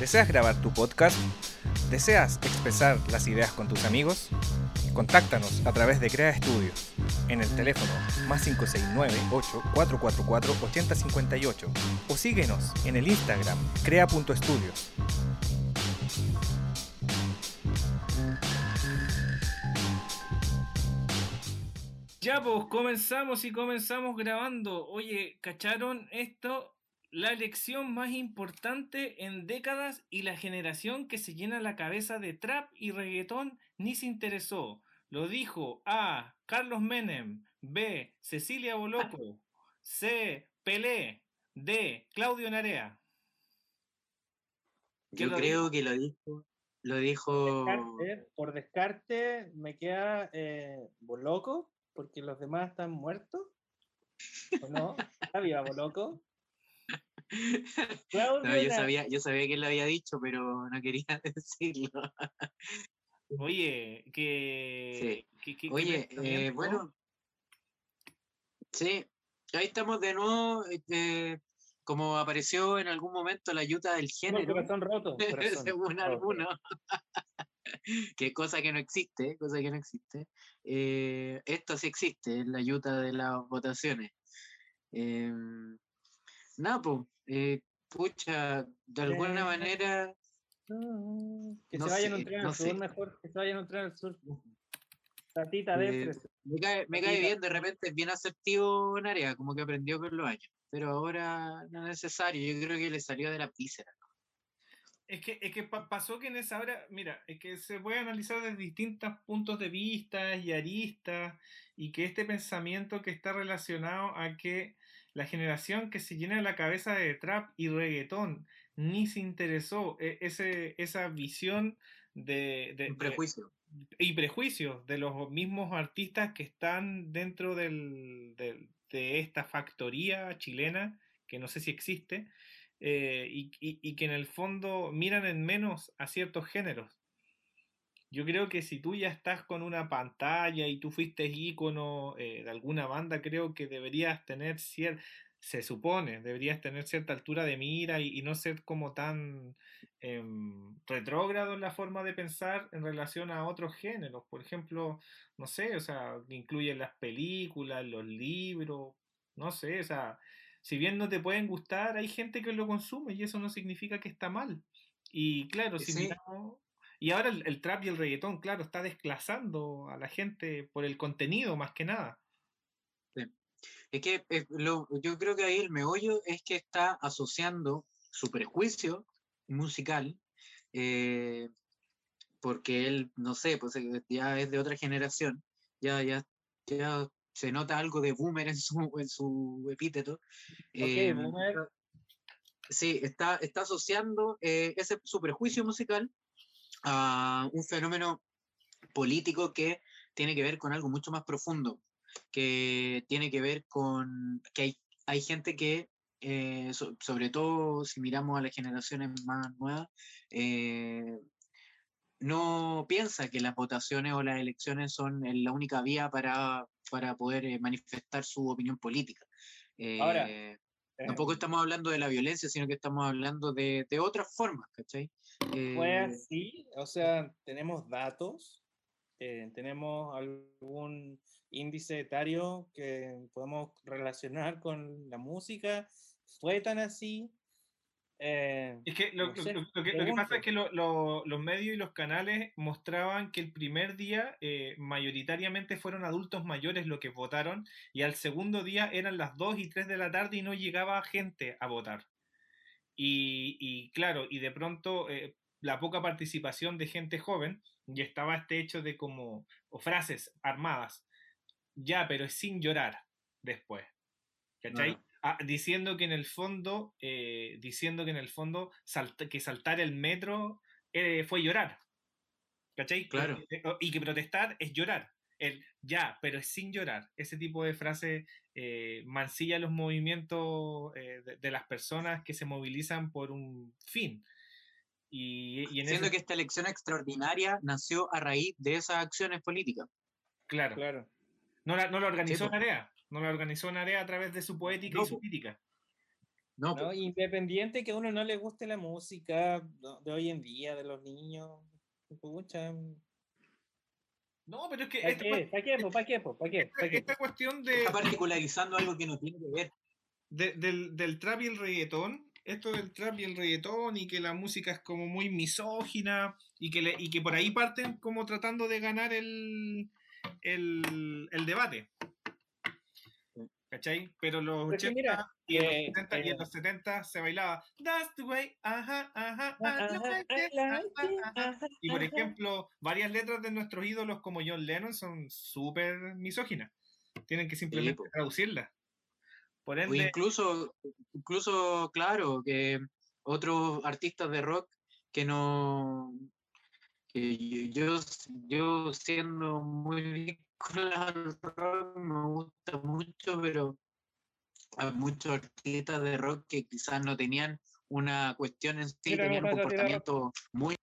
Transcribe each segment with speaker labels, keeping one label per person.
Speaker 1: ¿Deseas grabar tu podcast? ¿Deseas expresar las ideas con tus amigos? Contáctanos a través de Crea Estudios en el teléfono más 569-8444-8058 o síguenos en el Instagram crea.estudios.
Speaker 2: Ya, pues comenzamos y comenzamos grabando. Oye, ¿cacharon esto? La elección más importante en décadas y la generación que se llena la cabeza de trap y reggaetón ni se interesó. Lo dijo A. Carlos Menem, B. Cecilia Boloco, C. Pelé, D. Claudio Narea. ¿Qué
Speaker 3: Yo
Speaker 2: lo
Speaker 3: creo que lo dijo, lo dijo.
Speaker 4: Descarte, por descarte me queda eh, Boloco, porque los demás están muertos. ¿O no? ¿Está viva Boloco?
Speaker 3: No, yo sabía, yo sabía que lo había dicho, pero no quería decirlo.
Speaker 2: Oye, que... que- que- que
Speaker 3: Oye, eh, bueno, sí, ahí estamos de nuevo. este, como apareció en algún momento la ayuda del
Speaker 4: No,
Speaker 3: género,
Speaker 4: corazón roto. corazón
Speaker 3: según
Speaker 4: roto.
Speaker 3: algunos, que cosa que no existe, cosa que no existe. eh, esto sí existe, es la ayuda de las votaciones. Nada, pues, eh, pucha, de alguna manera,
Speaker 4: Que
Speaker 3: No
Speaker 4: se vayan a un tren
Speaker 3: no
Speaker 4: al sur
Speaker 3: sé.
Speaker 4: mejor, que se vayan a un tren al sur. Tatita de
Speaker 3: Eh, me cae, me cae bien, de repente es bien asertivo en área, como que aprendió con los años, pero ahora no es necesario, yo creo que le salió de la víscera.
Speaker 2: Es que, es que pa- pasó que en esa hora, mira, es que se puede analizar desde distintos puntos de vista y aristas, y que este pensamiento que está relacionado a que la generación que se llena la cabeza de trap y reggaetón ni se interesó, e- ese, esa visión de, de-
Speaker 3: Un
Speaker 2: de-
Speaker 3: prejuicio.
Speaker 2: y prejuicios de los mismos artistas que están dentro del- del- de esta factoría chilena, que no sé si existe, eh, y, y- y que en el fondo miran en menos a ciertos géneros. Yo creo que si tú ya estás con una pantalla y tú fuiste ícono eh, de alguna banda, creo que deberías tener cierta, se supone, deberías tener cierta altura de mira y, y no ser como tan em, retrógrado en la forma de pensar en relación a otros géneros. Por ejemplo, no sé, o sea, que incluyen las películas, los libros, no sé, o sea, si bien no te pueden gustar, hay gente que lo consume y eso no significa que está mal. Y claro, si miramos- y ahora el, el trap y el reggaetón, claro, está desclasando a la gente por el contenido más que nada.
Speaker 3: Es que eh, lo- yo creo que ahí el meollo es que está asociando su prejuicio musical, eh, porque él, no sé, pues eh, ya es de otra generación, ya, ya, ya se nota algo de boomer en su, en su epíteto.
Speaker 4: Ok,
Speaker 3: eh,
Speaker 4: boomer.
Speaker 3: Sí, está, está asociando eh, ese, su prejuicio musical a un fenómeno político que tiene que ver con algo mucho más profundo. que tiene que ver con que hay, hay gente que, eh, so- sobre todo si miramos a las generaciones más nuevas, eh, no piensa que las votaciones o las elecciones son eh, la única vía para, para poder manifestar su opinión política.
Speaker 4: Ahora,
Speaker 3: Eh, Tampoco estamos hablando de la violencia, sino que estamos hablando de, de otras formas, ¿cachai?
Speaker 4: Fue
Speaker 3: Eh,
Speaker 4: así, o sea, tenemos datos, eh, tenemos algún índice etario que podemos relacionar con la música. ¿Fue tan así? Eh,
Speaker 2: Es que lo,
Speaker 4: No
Speaker 2: lo-
Speaker 4: sé,
Speaker 2: lo- lo que, lo que pasa es que lo- lo- los medios y los canales mostraban que el primer día eh, mayoritariamente fueron adultos mayores los que votaron y al segundo día eran las 2 y 3 de la tarde y no llegaba gente a votar. Y, y claro, y de pronto eh, la poca participación de gente joven y estaba este hecho de como, o frases armadas, ya, pero es sin llorar después. ¿Cachai? Ah, diciendo que en el fondo, eh, diciendo que en el fondo salta- que saltar el metro eh, fue llorar. ¿Cachai?
Speaker 3: Claro.
Speaker 2: Y que protestar es llorar. El ya, pero es sin llorar. Ese tipo de frase eh, mancilla los movimientos eh, de, de las personas que se movilizan por un fin. Y, y en
Speaker 3: Siendo
Speaker 2: ese-
Speaker 3: que esta elección extraordinaria nació a raíz de esas acciones políticas.
Speaker 2: claro,
Speaker 4: claro.
Speaker 2: no la, no la organizó. Narea, no la organizó Narea a través de su poética
Speaker 3: No,
Speaker 2: y su crítica.
Speaker 3: No,
Speaker 4: ¿no?
Speaker 3: pues,
Speaker 4: Independiente que a uno no le guste la música de hoy en día, de los niños. Pucha,
Speaker 2: No, pero es que
Speaker 4: ¿Para
Speaker 2: esta,
Speaker 4: qué? ¿Para qué? ¿Para qué? ¿Para qué?
Speaker 2: esta- cuestión de,
Speaker 3: está particularizando algo que no tiene que ver.
Speaker 2: de- del, del trap y el reggaetón, esto del trap y el reggaetón y que la música es como muy misógina y que, le- y que por ahí parten como tratando de ganar el, el, el debate. ¿Cachai? Pero los
Speaker 4: Pero es que
Speaker 2: 80
Speaker 4: mira,
Speaker 2: y, en
Speaker 4: eh,
Speaker 2: los 70, y en
Speaker 4: eh,
Speaker 2: los 70 se bailaba That's the way, ajá, ajá, I
Speaker 4: Ajá,
Speaker 2: like
Speaker 4: I
Speaker 2: it,
Speaker 4: like
Speaker 2: ajá,
Speaker 4: it,
Speaker 2: ajá".
Speaker 4: ajá,
Speaker 2: Y por ejemplo, varias letras de nuestros ídolos como John Lennon son súper misóginas. Tienen que simplemente traducirlas. Por
Speaker 3: O
Speaker 2: ende,
Speaker 3: incluso, incluso, claro, que otros artistas de rock que no. que yo, yo siendo muy al rock me gusta mucho, pero hay muchos artistas de rock que quizás no tenían una cuestión en sí,
Speaker 4: Mira,
Speaker 3: tenían un comportamiento muy.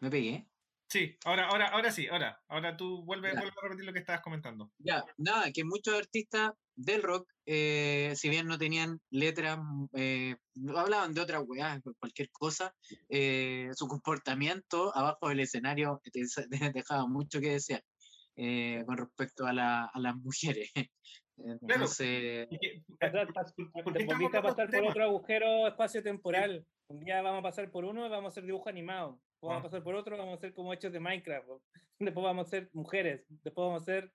Speaker 3: Me pegué.
Speaker 2: Sí, ahora, ahora, ahora sí, ahora. Ahora tú vuelve, vuelve a repetir lo que estabas comentando.
Speaker 3: Ya, nada, que muchos artistas del rock, eh, si bien no tenían letras, eh, hablaban de otra weá, cu- cualquier cosa, eh, su comportamiento abajo del escenario dejaba mucho que desear eh, con respecto a, la- a las mujeres. Entonces,
Speaker 2: Y que-
Speaker 4: Pasar- pas-
Speaker 2: ¿por-
Speaker 4: te
Speaker 2: por qué estamos
Speaker 4: volviste a pasar por otro agujero espacio-temporal. Un día vamos a pasar por uno y vamos a hacer dibujo animado. Después Vamos
Speaker 2: Ah.
Speaker 4: a pasar por otro, vamos a hacer como hechos de Minecraft. Después vamos a ser mujeres. Después vamos a ser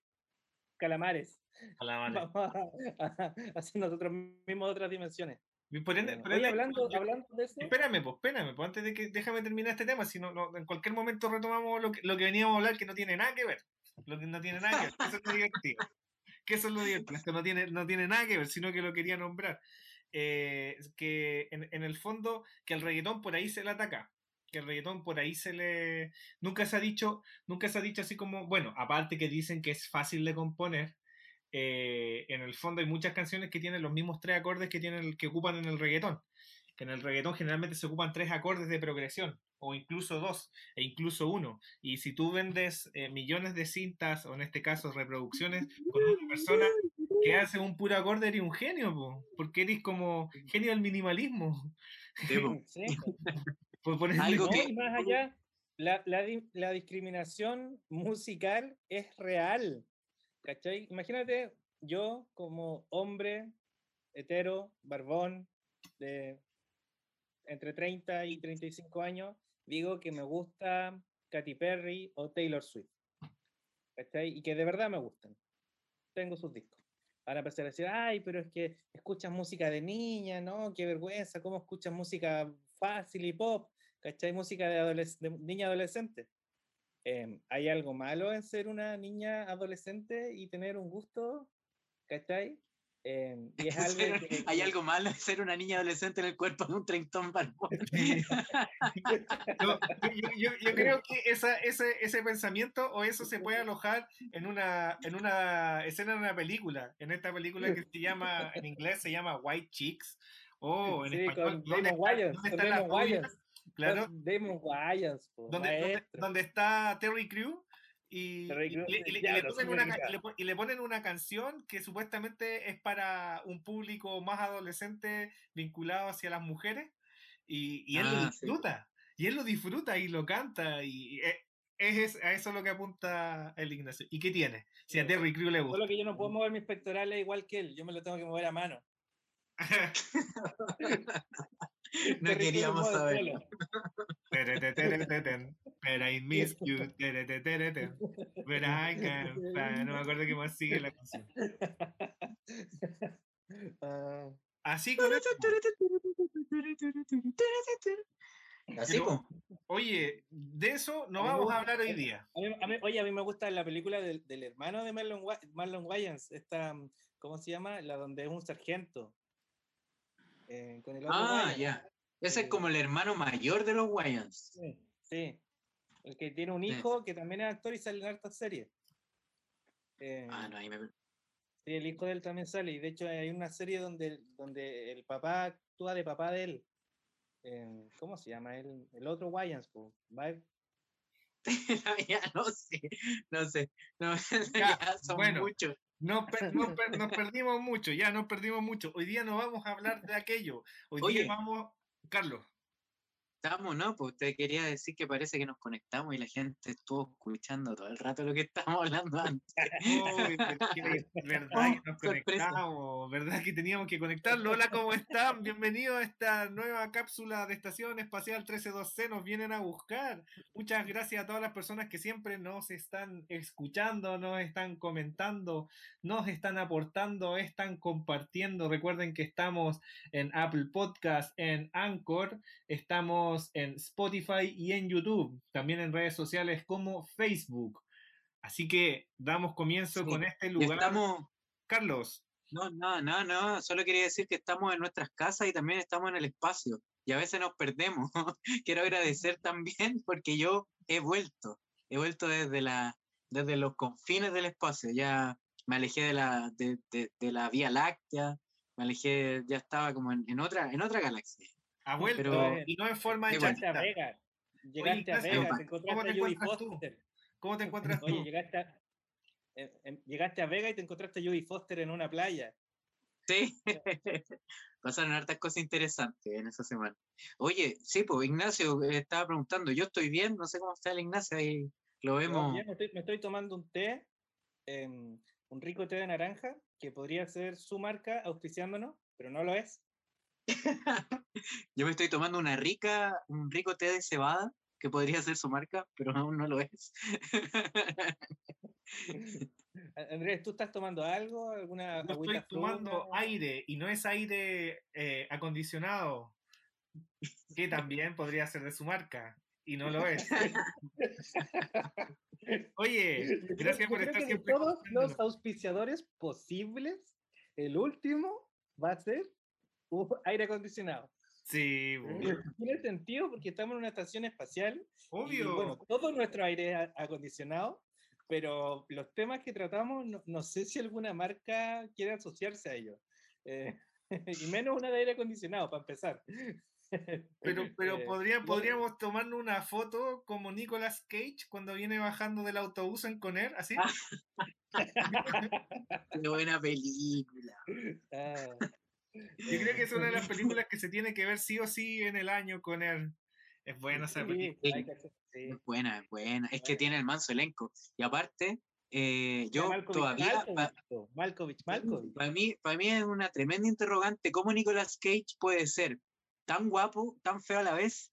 Speaker 4: calamares.
Speaker 2: A la madre.
Speaker 4: Vamos a, a- a hacer nosotros mismos otras dimensiones.
Speaker 2: Y por ende- por
Speaker 4: oye,
Speaker 2: ende,
Speaker 4: hablando,
Speaker 2: yo-
Speaker 4: hablando de eso,
Speaker 2: Espérame, pues, espérame, pues, antes de que déjame terminar este tema, si no, no, en cualquier momento retomamos lo que, lo que veníamos a hablar que no tiene nada que ver. No tiene nada que ver, eso es. Que esto no tiene, no tiene nada sino que lo quería nombrar. Eh, que en, en el fondo, que el reggaetón por ahí se le ataca. Que el reggaetón por ahí se le. Nunca se ha dicho, nunca se ha dicho así como, bueno, aparte que dicen que es fácil de componer, eh, en el fondo hay muchas canciones que tienen los mismos tres acordes que tienen que ocupan en el reggaetón. Que en el reggaetón generalmente se ocupan tres acordes de progresión, o incluso dos, e incluso uno. Y si tú vendes eh, millones de cintas, o en este caso reproducciones, con una persona que hace un puro acorde, eres un genio, po, porque eres como genio del minimalismo.
Speaker 3: sí,
Speaker 4: sí,
Speaker 2: Por ponerle-
Speaker 3: Algo
Speaker 4: No,
Speaker 3: que-
Speaker 4: y más allá, la, la la discriminación musical es real. ¿Cachai? Imagínate, yo como hombre hetero, barbón, de entre 30 y 35 años, digo que me gusta Katy Perry o Taylor Swift. ¿Cachai? Y que de verdad me gustan. Tengo sus discos. Van a empezar a decir, ay, pero es que escuchas música de niña, ¿no? Qué vergüenza, ¿cómo escuchas música fácil y pop? ¿Cachai? Música de, adoles- de niña adolescente. Em, ¿Hay algo malo en ser una niña adolescente y tener un gusto? ¿Cachai? Eh, y es algo
Speaker 3: Ser-
Speaker 4: que-
Speaker 3: Hay
Speaker 4: que-
Speaker 3: algo malo en ser una niña adolescente en el cuerpo de un treintón barbón.
Speaker 2: Yo, yo- yo- yo creo que esa, ese, ese pensamiento o eso se puede alojar en una, en una escena de una película. En esta película que se llama, en inglés se llama White Chicks. O en
Speaker 4: Sí,
Speaker 2: español,
Speaker 4: con
Speaker 2: ¿dónde
Speaker 4: Damon
Speaker 2: está-
Speaker 4: Wayans, Damon? Wayans.
Speaker 2: Claro,
Speaker 4: Damon Wayans, po,
Speaker 2: donde, donde está Terry Crew y, le, ponen una, canción que supuestamente es para un público más adolescente vinculado hacia las mujeres y, y él lo
Speaker 3: Ah, sí.
Speaker 2: disfruta y él lo disfruta y lo canta y e- es, es- a eso lo que apunta el Ignacio ¿y qué tiene? si a. Terry Crew le gusta
Speaker 4: Solo que yo no puedo mover mis pectorales igual que él, yo me lo tengo que mover a mano.
Speaker 3: No queríamos saber.
Speaker 2: But I miss you. But I can't No me acuerdo qué más sigue la canción. Así con eso.
Speaker 3: Así,
Speaker 2: Pero-. Oye, de eso no vamos a hablar hoy día.
Speaker 4: a mí- a mí- oye, a mí me gusta la película del, del hermano de Marlon, Marlon Wayans, esta, mm, ¿cómo se llama? La donde es un sargento. Eh, con el otro
Speaker 3: Ah, ya. Ese es
Speaker 4: Eh,
Speaker 3: como el hermano mayor de los Wayans.
Speaker 4: Sí, sí. El que tiene un
Speaker 3: Sí.
Speaker 4: hijo que también es actor y sale en hartas series. Eh,
Speaker 3: Ah, no, ahí me...
Speaker 4: Sí, el hijo de él también sale. Y de hecho hay una serie donde, donde el papá actúa de papá de él. Eh, ¿Cómo se llama? El, el otro Wayans. po. Va-
Speaker 3: ya no sé, no sé. No,
Speaker 2: Ya,
Speaker 3: ya son
Speaker 2: bueno.
Speaker 3: muchos.
Speaker 2: Nos, per- nos per- nos perdimos mucho, ya nos perdimos mucho. Hoy día no vamos a hablar de aquello. Hoy
Speaker 3: Oye.
Speaker 2: día vamos. Carlos.
Speaker 3: Estamos, ¿no? Pues usted quería decir que parece que nos conectamos y la gente estuvo escuchando todo el rato lo que estábamos hablando antes.
Speaker 2: Uy, pero es que verdad que nos conectamos, verdad que teníamos que conectarlo. Hola, ¿cómo están? Bienvenidos a esta nueva cápsula de Estación Espacial 132C. Nos vienen a buscar. Muchas gracias a todas las personas que siempre nos están escuchando, nos están comentando, nos están aportando, están compartiendo. Recuerden que estamos en Apple Podcast, en Anchor, estamos en Spotify y en YouTube, también en redes sociales como Facebook. Así que damos comienzo
Speaker 3: Sí,
Speaker 2: con este lugar.
Speaker 3: estamos,
Speaker 2: Carlos,
Speaker 3: no, no, no, no, solo quería decir que estamos en nuestras casas y también estamos en el espacio. Y a veces nos perdemos. Quiero agradecer también porque yo he vuelto. He vuelto desde, la, desde los confines del espacio. Ya me alejé de la, de, de- de la Vía Láctea. Me alejé, ya estaba como en, en otra, en otra galaxia.
Speaker 2: Ha vuelto
Speaker 3: Pero-
Speaker 2: y no en forma de.
Speaker 4: Llegaste a
Speaker 2: chatita.
Speaker 4: Vega. Llegaste a
Speaker 2: Ignacio,
Speaker 4: Vega, te
Speaker 2: ¿cómo
Speaker 4: encontraste
Speaker 2: te
Speaker 4: a Judy? Foster.
Speaker 2: ¿Cómo te encuentras
Speaker 4: Oye,
Speaker 2: tú?
Speaker 4: llegaste a, eh, llegaste a Vega y te encontraste a Judy Foster en una playa.
Speaker 3: Sí, pasaron hartas cosas interesantes en esa semana. Oye, sí, pues Ignacio eh, estaba preguntando, yo estoy bien, no sé cómo está el Ignacio, ahí lo vemos.
Speaker 4: bien, me, estoy, me estoy tomando un té, em, un rico té de naranja, que podría ser su marca auspiciándonos, pero no lo es.
Speaker 3: Yo me estoy tomando una rica, un rico té de cebada, que podría ser su marca, pero aún no lo es.
Speaker 4: A- Andrés, ¿tú estás tomando algo? ¿Alguna
Speaker 2: Yo estoy tomando
Speaker 4: fruta?
Speaker 2: aire y no es aire eh, acondicionado, que también podría ser de su marca y no lo es. Oye, gracias por estar
Speaker 4: que de
Speaker 2: siempre.
Speaker 4: todos los auspiciadores posibles, el último va a ser aire acondicionado.
Speaker 2: Sí, bo,
Speaker 4: Tiene sentido porque estamos en una estación espacial y,
Speaker 2: obvio.
Speaker 4: bueno, todo nuestro aire acondicionado, pero los temas que tratamos, no, no sé si alguna marca quiere asociarse a ellos. Eh, y menos una de aire acondicionado, para empezar.
Speaker 2: Pero, pero
Speaker 4: Eh,
Speaker 2: podría, podríamos tomarnos una foto como Nicolas Cage cuando viene bajando del autobús en Coner, así.
Speaker 3: Qué buena película.
Speaker 4: ah,
Speaker 2: Yo creo que es una de las películas que se tiene que ver sí o sí en el año, Coner. Es buena esa
Speaker 4: sí,
Speaker 2: película.
Speaker 4: hacer- sí.
Speaker 3: Es buena, es buena. Es que tiene el manso elenco. Y aparte, eh, yo
Speaker 4: Malkovich,
Speaker 3: todavía,
Speaker 4: Malkovich, Malkovich,
Speaker 3: para mí, para mí es una tremenda interrogante cómo Nicolas Cage puede ser tan guapo, tan feo a la vez,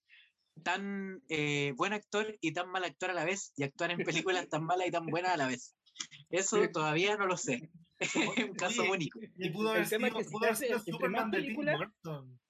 Speaker 3: tan eh, buen actor y tan mal actor a la vez, y actuar en películas tan malas y tan buenas a la vez. Eso
Speaker 4: Sí.
Speaker 3: todavía no lo sé. Es un caso
Speaker 2: Oye,
Speaker 3: único.
Speaker 2: Y pudo
Speaker 4: El
Speaker 2: haber sido,
Speaker 4: que
Speaker 2: pudo
Speaker 4: te
Speaker 2: haber
Speaker 4: hace-
Speaker 2: sido
Speaker 4: entre
Speaker 2: Superman
Speaker 4: más
Speaker 2: de Tim
Speaker 4: películas-
Speaker 2: Burton.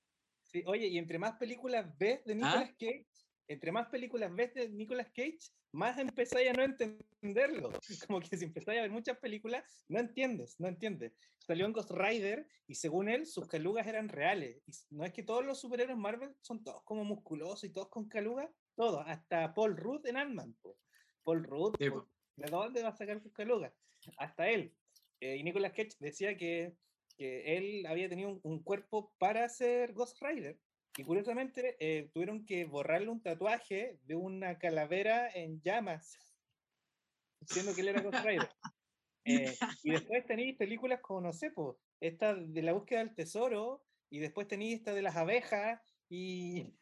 Speaker 4: Sí, oye, y entre más películas ves
Speaker 3: ¿Ah?
Speaker 4: de Nicolas Cage, entre más películas ves de Nicolas Cage, más empezáis a no entenderlo. Como que si empezáis a ver muchas películas, no entiendes, no entiendes. Salió en Ghost Rider y según él, sus calugas eran reales. Y no es que todos los superhéroes Marvel son todos como musculosos y todos con calugas, todos, hasta Paul Rudd en Ant-Man. Paul Rudd,
Speaker 3: Sí,
Speaker 4: ¿de dónde va a sacar sus calugas? Hasta él. Eh, y Nicolas Cage decía que, que él había tenido un, un cuerpo para hacer Ghost Rider. Y curiosamente eh, tuvieron que borrarle un tatuaje de una calavera en llamas, diciendo que él era Ghost Rider. Eh, y después tenéis películas como, no sé, po, esta de la búsqueda del tesoro, y después tenéis esta de las abejas, y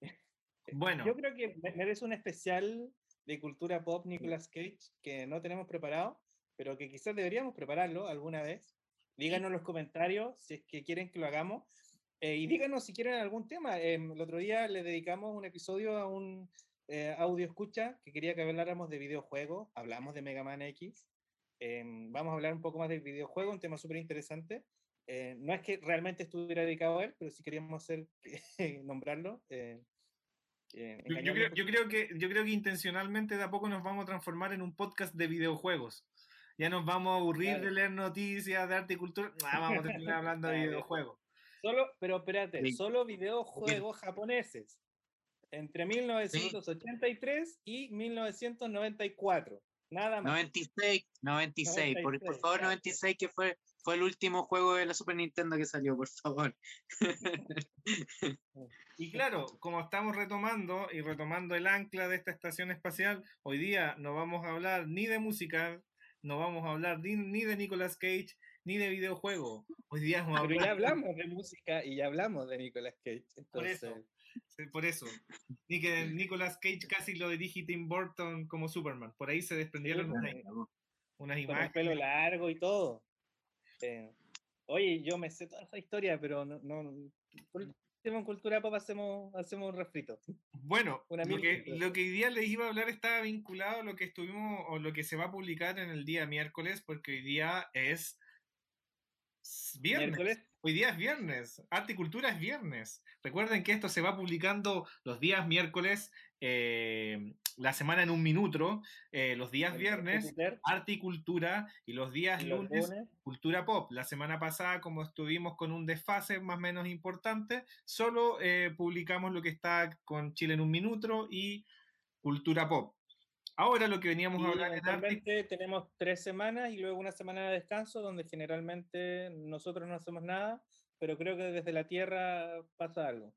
Speaker 2: Bueno,
Speaker 4: yo creo que me- merece un especial de cultura pop Nicolas Cage que no tenemos preparado, pero que quizás deberíamos prepararlo alguna vez. Díganos en los comentarios si es que quieren que lo hagamos. eh, y díganos si quieren algún tema. Em, el otro día le dedicamos un episodio a un eh, audio escucha que quería que habláramos de videojuegos. Hablamos de Mega Man X. Em, vamos a hablar un poco más del videojuego, un tema súper interesante. Eh, no es que realmente estuviera dedicado a él, pero sí queríamos hacer, nombrarlo. eh, eh,
Speaker 2: yo, creo, yo creo que, yo creo que intencionalmente de a poco nos vamos a transformar en un podcast de videojuegos. Ya nos vamos a aburrir
Speaker 4: Claro.
Speaker 2: de leer noticias de arte y cultura. Ah, vamos a terminar hablando de videojuegos.
Speaker 4: Solo, pero espérate,
Speaker 3: Sí.
Speaker 4: solo videojuegos japoneses. Entre 1983 y 1994. Nada más.
Speaker 3: 96, 96, por, por
Speaker 4: 96,
Speaker 3: favor,
Speaker 4: gracias.
Speaker 3: 96, que fue, fue el último juego de la Super Nintendo que salió, por favor.
Speaker 2: Y claro, como estamos retomando y retomando el ancla de esta estación espacial, hoy día no vamos a hablar ni de música, no vamos a hablar ni, ni de Nicolas Cage, ni de videojuego. Hoy día vamos a
Speaker 4: Pero
Speaker 2: hablar
Speaker 4: ya hablamos de música y ya hablamos de Nicolas Cage.
Speaker 2: Por eso.
Speaker 4: entonces,
Speaker 2: Por eso. Ni que Nicolas Cage casi lo dirige Tim Burton como Superman. Por ahí se desprendieron unas, unas
Speaker 4: con el pelo
Speaker 2: imágenes.
Speaker 4: largo y todo. Eh, oye, yo me sé toda esa historia, pero no, no en cultura pop hacemos, hacemos un refrito.
Speaker 2: Bueno,
Speaker 4: una
Speaker 2: lo que, lo que hoy día les iba a hablar estaba vinculado a lo que estuvimos o lo que se va a publicar en el día miércoles, porque hoy día es viernes.
Speaker 4: Miércoles.
Speaker 2: Hoy día es viernes. Arte y cultura es viernes. Recuerden que esto se va publicando los días miércoles, eh, la semana en un minuto, eh, los días viernes, arte y cultura, y los días lunes, cultura pop. La semana pasada, como estuvimos con un desfase más o menos importante, solo eh, publicamos lo que está con Chile en un minuto y cultura pop. Ahora lo que veníamos a hablar arte
Speaker 4: tenemos tres semanas y luego una semana de descanso donde generalmente nosotros no hacemos nada, pero creo que desde la Tierra pasa algo.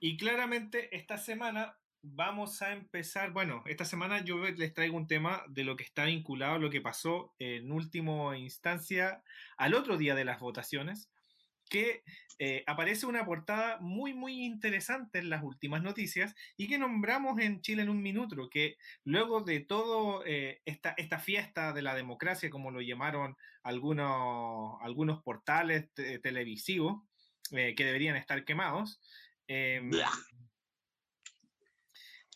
Speaker 2: Y claramente esta semana vamos a empezar, bueno, esta semana yo les traigo un tema de lo que está vinculado a lo que pasó en última instancia al otro día de las votaciones, que eh, aparece una portada muy, muy interesante en las últimas noticias y que nombramos en Chile en un minuto, que luego de todo eh, esta, esta fiesta de la democracia, como lo llamaron algunos, algunos portales te- televisivos, eh, que deberían estar quemados, em.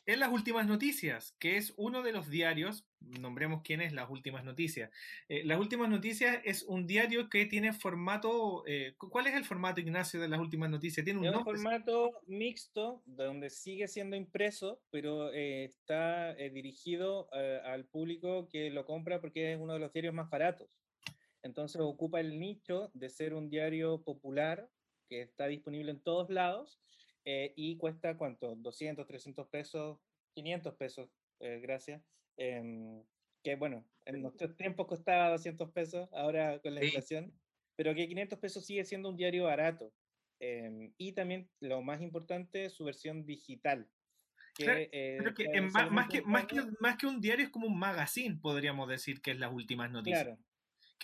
Speaker 2: En las últimas noticias, que es uno de los diarios, nombremos quién es las últimas noticias. Eh, las últimas noticias es un diario que tiene formato, eh, cu- ¿cuál es el formato, Ignacio, de las últimas noticias? Tiene un
Speaker 4: Es un
Speaker 2: nombre.
Speaker 4: formato mixto donde sigue siendo impreso, pero eh, está eh, dirigido al público que lo compra porque es uno de los diarios más baratos. Entonces ocupa el nicho de ser un diario popular que está disponible en todos lados eh, y cuesta cuánto, 200, 300 pesos, 500 pesos, eh, gracias. em, que bueno, en nuestros tiempos costaba 200 pesos, ahora con la
Speaker 3: Sí.
Speaker 4: inflación, pero que 500 pesos sigue siendo un diario barato. Em, y también, lo más importante, su versión digital. Que,
Speaker 2: Claro,
Speaker 4: eh,
Speaker 2: Creo que en ma-
Speaker 4: sale muy
Speaker 2: más, que, más, que, más que un diario es como un magazine, podríamos decir que es las últimas noticias.
Speaker 4: Claro,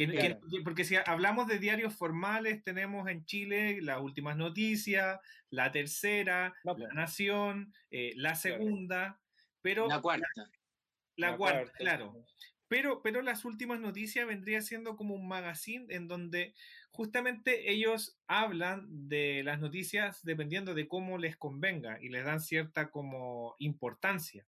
Speaker 2: Que- que-
Speaker 4: Claro.
Speaker 2: que- porque si hablamos de diarios formales, tenemos en Chile las últimas noticias, la tercera,
Speaker 4: No,
Speaker 2: la. Nación, eh, la segunda, pero
Speaker 3: La cuarta.
Speaker 2: la
Speaker 4: la
Speaker 2: cuarta,
Speaker 4: cuarta,
Speaker 2: claro. Pero, pero las últimas noticias vendría siendo como un magazine en donde justamente ellos hablan de las noticias dependiendo de cómo les convenga y les dan cierta como importancia.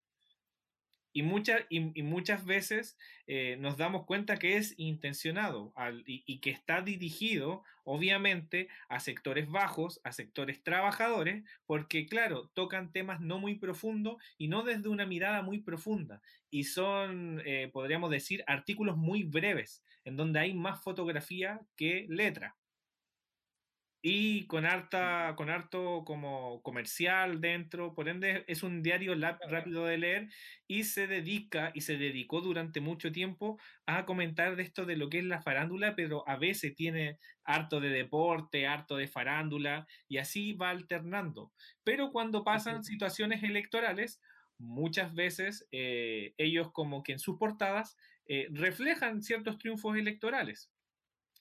Speaker 2: Y, muchas y, muchas veces eh, nos damos cuenta que es intencionado y, y, que está dirigido, obviamente, a sectores bajos, a sectores trabajadores, porque, claro, tocan temas no muy profundos y no desde una mirada muy profunda. Y son, eh, podríamos decir, artículos muy breves, en donde hay más fotografía que letra y con harta con harto como comercial dentro por ende es un diario rápido de leer y se dedica y se dedicó durante mucho tiempo a comentar de esto de lo que es la farándula pero a veces tiene harto de deporte harto de farándula y así va alternando. Pero cuando pasan situaciones electorales muchas veces eh, ellos como que en sus portadas eh, reflejan ciertos triunfos electorales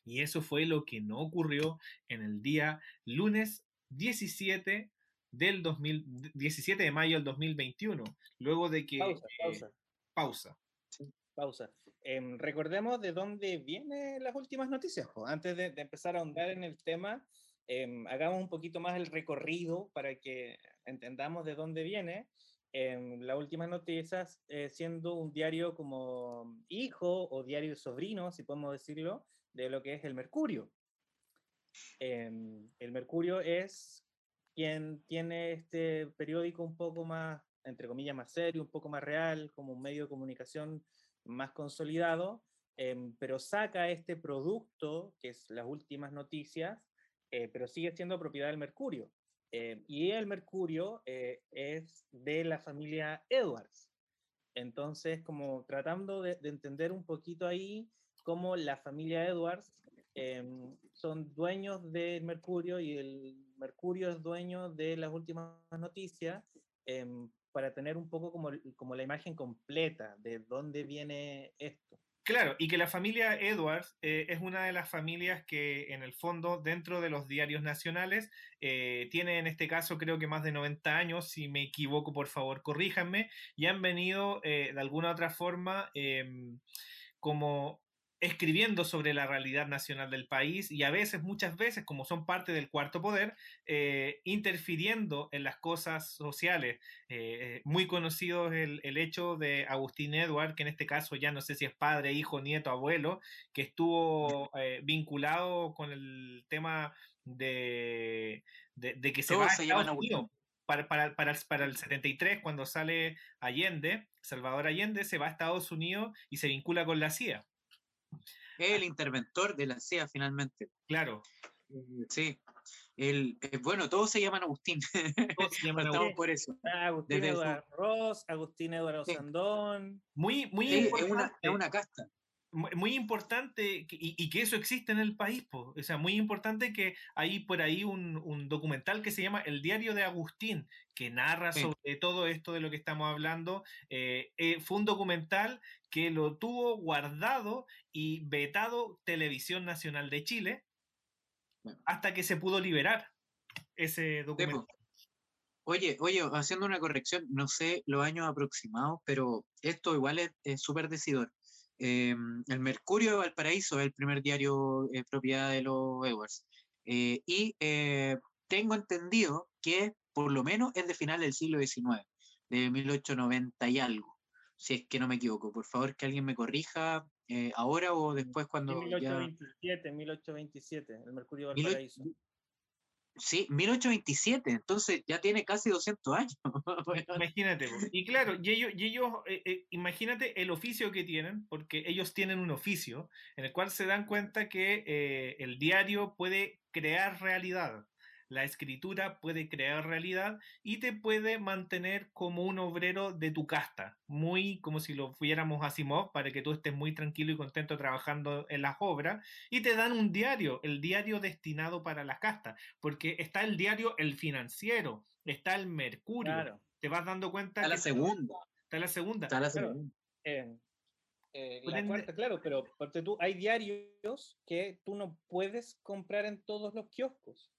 Speaker 2: y eso fue lo que no ocurrió en el día lunes 17 del 2017 de mayo del 2021, luego de que...
Speaker 4: Pausa, pausa.
Speaker 2: Eh, pausa.
Speaker 4: Sí, pausa. Eh, recordemos de dónde vienen las últimas noticias. Antes de, de, empezar a ahondar en el tema, eh, hagamos un poquito más el recorrido para que entendamos de dónde viene. las últimas noticias, siendo un diario como hijo o diario sobrino, si podemos decirlo, de lo que es el mercurio. Eh, el mercurio es quien tiene este periódico un poco más, entre comillas, más serio, un poco más real, como un medio de comunicación más consolidado, eh, pero saca este producto, que es las últimas noticias, eh, pero sigue siendo propiedad del mercurio. y el mercurio es de la familia Edwards. Entonces, como tratando de entender un poquito ahí cómo la familia Edwards eh, son dueños del Mercurio y el Mercurio es dueño de las últimas noticias eh, para tener un poco como, como la imagen completa de dónde viene esto.
Speaker 2: Claro, y que la familia Edwards eh, es una de las familias que en el fondo dentro de los diarios nacionales eh, tiene en este caso creo que más de 90 años, si me equivoco por favor corríjanme, y han venido eh, de alguna otra forma em, como escribiendo sobre la realidad nacional del país y a veces, muchas veces, como son parte del cuarto poder, eh, interfiriendo en las cosas sociales. Eh, muy conocido es el, el, hecho de Agustín Edward, que en este caso ya no sé si es padre, hijo, nieto, abuelo, que estuvo eh, vinculado con el tema de, de, de que se
Speaker 3: Todos
Speaker 2: va a Estados Unidos. Para, para, para, para, el 73, cuando sale Allende, Salvador Allende, se va a Estados Unidos y se vincula con la CIA.
Speaker 3: El interventor de la CIA finalmente.
Speaker 2: Claro.
Speaker 3: Sí. El, eh, bueno, todos se llaman Agustín.
Speaker 2: Todos se llaman
Speaker 3: Agustín. por eso.
Speaker 4: Ah, Agustín Eduardo Ross, Agustín Eduardo
Speaker 3: Sí.
Speaker 4: Sandón.
Speaker 2: Muy, muy
Speaker 3: Es, es una, es una casta.
Speaker 2: Mu- muy importante y, y que eso existe en el país, po. o sea, muy importante que hay por ahí un, un documental que se llama El diario de Agustín, que narra
Speaker 3: Sí.
Speaker 2: sobre todo esto de lo que estamos hablando. Eh, eh, fue un documental que lo tuvo guardado y vetado Televisión Nacional de Chile
Speaker 3: Bueno.
Speaker 2: hasta que se pudo liberar ese documental.
Speaker 3: Oye, oye, haciendo una corrección, no sé los años aproximados, pero esto igual es súper decidor. Eh, el Mercurio de Valparaíso es el primer diario eh, propiedad de los Edwards. Eh, y eh, tengo entendido que por lo menos es de final del siglo XIX, de 1890 y algo, si es que no me equivoco. Por favor, que alguien me corrija ahora o después cuando
Speaker 4: En
Speaker 3: ya...
Speaker 4: 1827, 1827, el Mercurio de Valparaíso.
Speaker 3: Sí, 1827, entonces ya tiene casi 200 años.
Speaker 2: Imagínate, y claro, y ellos, y ellos eh, eh, imagínate el oficio que tienen, porque ellos tienen un oficio en el cual se dan cuenta que eh, el diario puede crear realidad, la escritura puede crear realidad y te puede mantener como un obrero de tu casta, muy como si lo fuéramos Asimov, para que tú estés muy tranquilo y contento trabajando en las obras, y te dan un diario, el diario destinado para las castas, porque está el diario El Financiero, está el Mercurio,
Speaker 4: Claro.
Speaker 2: te vas dando cuenta
Speaker 3: está la
Speaker 2: que
Speaker 3: segunda.
Speaker 2: está la segunda.
Speaker 3: Está la
Speaker 4: Claro.
Speaker 3: segunda.
Speaker 4: Eh, eh, la cuarta, claro, pero porque tú, hay diarios que tú no puedes comprar en todos los kioscos.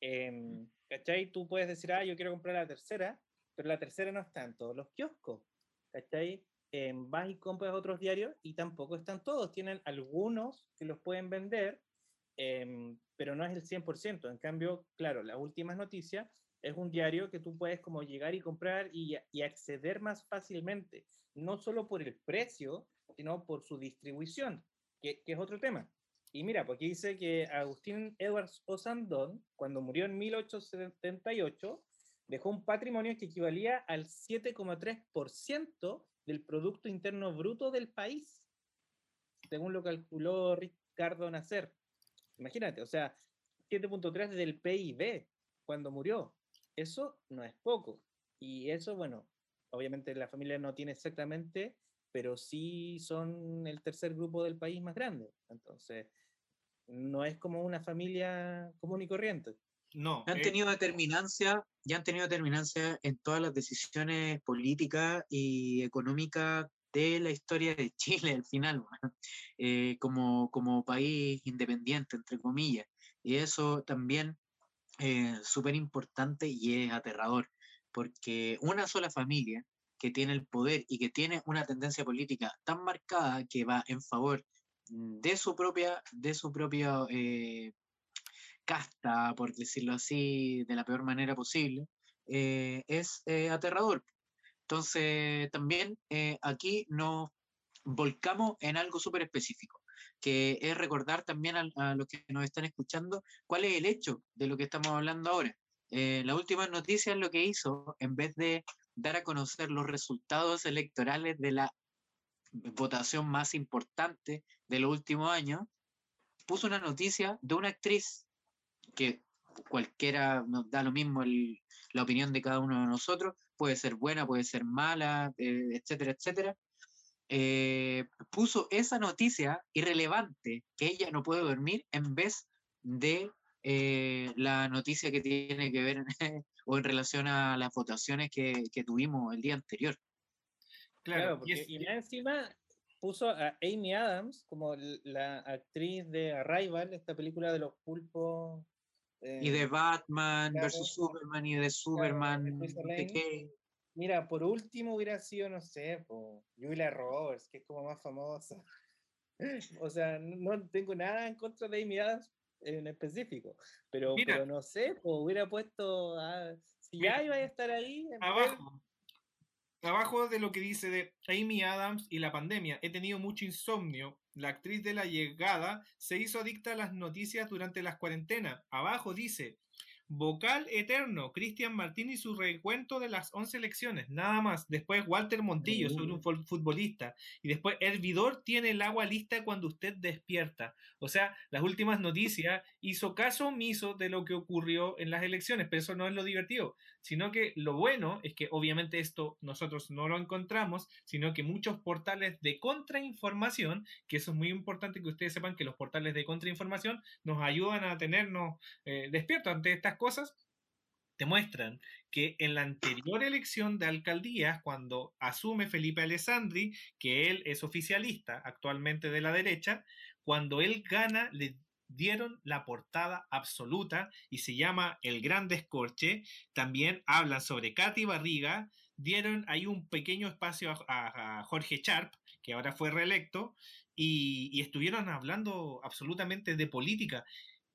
Speaker 4: Em, ¿Cachai? Tú puedes decir, ah, yo quiero comprar la tercera, pero la tercera no está en todos los kioscos. ¿Cachai? Em, vas y compras otros diarios y tampoco están todos. Tienen algunos que los pueden vender, em, pero no es el 100%. En cambio, claro, las últimas noticias es un diario que tú puedes como llegar y comprar y, y acceder más fácilmente no solo por el precio, sino por su distribución, que, que es otro tema. Y mira, porque dice que Agustín Edwards Osandón, cuando murió en 1878, dejó un patrimonio que equivalía al 7,3% del Producto Interno Bruto del país, según lo calculó Ricardo Nacer. Imagínate, o sea, 7.3 del PIB cuando murió. Eso no es poco. Y eso, bueno, obviamente la familia no tiene exactamente, pero sí son el tercer grupo del país más grande. Entonces, no es como una familia común y corriente.
Speaker 2: No.
Speaker 3: Han
Speaker 2: eh,
Speaker 3: tenido determinancia, ya han tenido determinancia en todas las decisiones políticas y económicas de la historia de Chile al final. Eh, como, como país independiente, entre comillas. Y eso también es súper importante y es aterrador, porque una sola familia que tiene el poder y que tiene una tendencia política tan marcada que va en favor de su propia, de su propia eh, casta, por decirlo así, de la peor manera posible, eh, es eh, aterrador. Entonces, también aquí nos volcamos en algo súper específico, que es recordar también a, a los que nos están escuchando cuál es el hecho de lo que estamos hablando ahora. La última noticia es lo que hizo, en vez de dar a conocer los resultados electorales de la votación más importante de los últimos años, puso una noticia de una actriz que cualquiera nos da lo mismo el- la opinión de cada uno de nosotros, puede ser buena, puede ser mala, eh, etcétera, etcétera. eh, puso esa noticia irrelevante, que ella no puede dormir, en vez de eh, la noticia que tiene que ver o en relación a las votaciones que, que tuvimos el día anterior.
Speaker 2: Claro,
Speaker 4: Claro,
Speaker 2: y
Speaker 4: porque
Speaker 2: es-
Speaker 4: y más encima puso a Amy Adams como la actriz de Arrival, esta película de los pulpos.
Speaker 3: Y de
Speaker 4: eh,
Speaker 3: Batman
Speaker 4: claro,
Speaker 3: versus Superman y de Superman.
Speaker 4: Mira, por último hubiera sido, no sé, po, Julia Roberts, que es como más famosa. O sea, no, tengo nada en contra de Amy Adams en específico, pero, no sé, po, hubiera puesto, a- si
Speaker 2: Mira,
Speaker 4: ya iba a estar ahí,
Speaker 2: abajo. Abajo de lo que dice de Amy Adams y la pandemia. He tenido mucho insomnio. La actriz de la llegada se hizo adicta a las noticias durante las cuarentenas. Abajo dice, vocal eterno, Cristian Martín y su recuento de las 11 elecciones. Nada más. Después Walter Montillo sobre un fol- futbolista. Y después, hervidor tiene el agua lista cuando usted despierta. O sea, las últimas noticias hizo caso omiso de lo que ocurrió en las elecciones, pero eso no es lo divertido sino que lo bueno es que obviamente esto nosotros no lo encontramos, sino que muchos portales de contrainformación, que eso es muy importante que ustedes sepan que los portales de contrainformación nos ayudan a tenernos eh, despiertos ante estas cosas, te muestran que en la anterior elección de alcaldías, cuando asume Felipe Alessandri, que él es oficialista actualmente de la derecha, cuando él gana, le dieron la portada absoluta y se llama El Gran Descorche. También hablan sobre Katy Barriga, dieron ahí un pequeño espacio a, Jorge Sharp, que ahora fue reelecto, y, y estuvieron hablando absolutamente de política.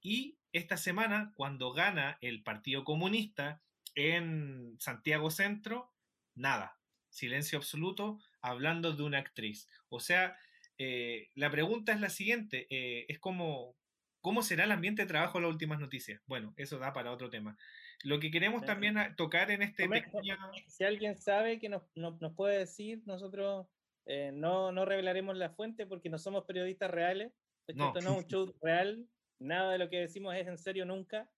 Speaker 2: Y esta semana, cuando gana el Partido Comunista en Santiago Centro, nada, silencio absoluto, hablando de una actriz. O sea, eh, la pregunta es la siguiente, eh, es como, ¿cómo será el ambiente de trabajo en las últimas noticias? Bueno, eso da para otro tema. Lo que queremos también tocar en este pequeño...
Speaker 4: si alguien sabe que nos, nos- nos puede decir, nosotros eh, no, no revelaremos la fuente porque no somos periodistas reales. Esto,
Speaker 2: No.
Speaker 4: esto no es un show real, nada de lo que decimos es en serio nunca.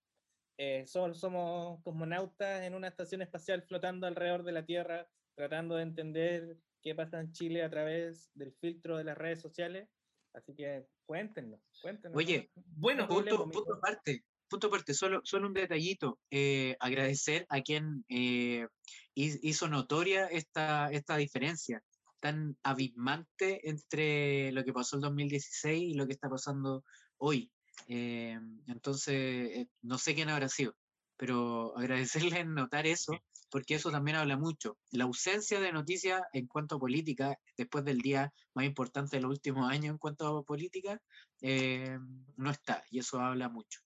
Speaker 4: Eh, solo somos cosmonautas en una estación espacial flotando alrededor de la Tierra, tratando de entender qué pasa en Chile a través del filtro de las redes sociales. Así que cuéntenos, cuéntenos.
Speaker 3: Oye,
Speaker 2: Bueno,
Speaker 3: punto, punto aparte, punto aparte, solo, solo un detallito. eh, agradecer a quien eh, hi- hizo notoria esta, esta diferencia tan abismante entre lo que pasó el 2016 y lo que está pasando hoy. Eh, entonces, eh, no sé quién habrá sido, pero agradecerle en notar eso, porque eso también habla mucho. La ausencia de noticias en cuanto a política, después del día más importante de los últimos años en cuanto a política, eh, no está, y eso habla mucho.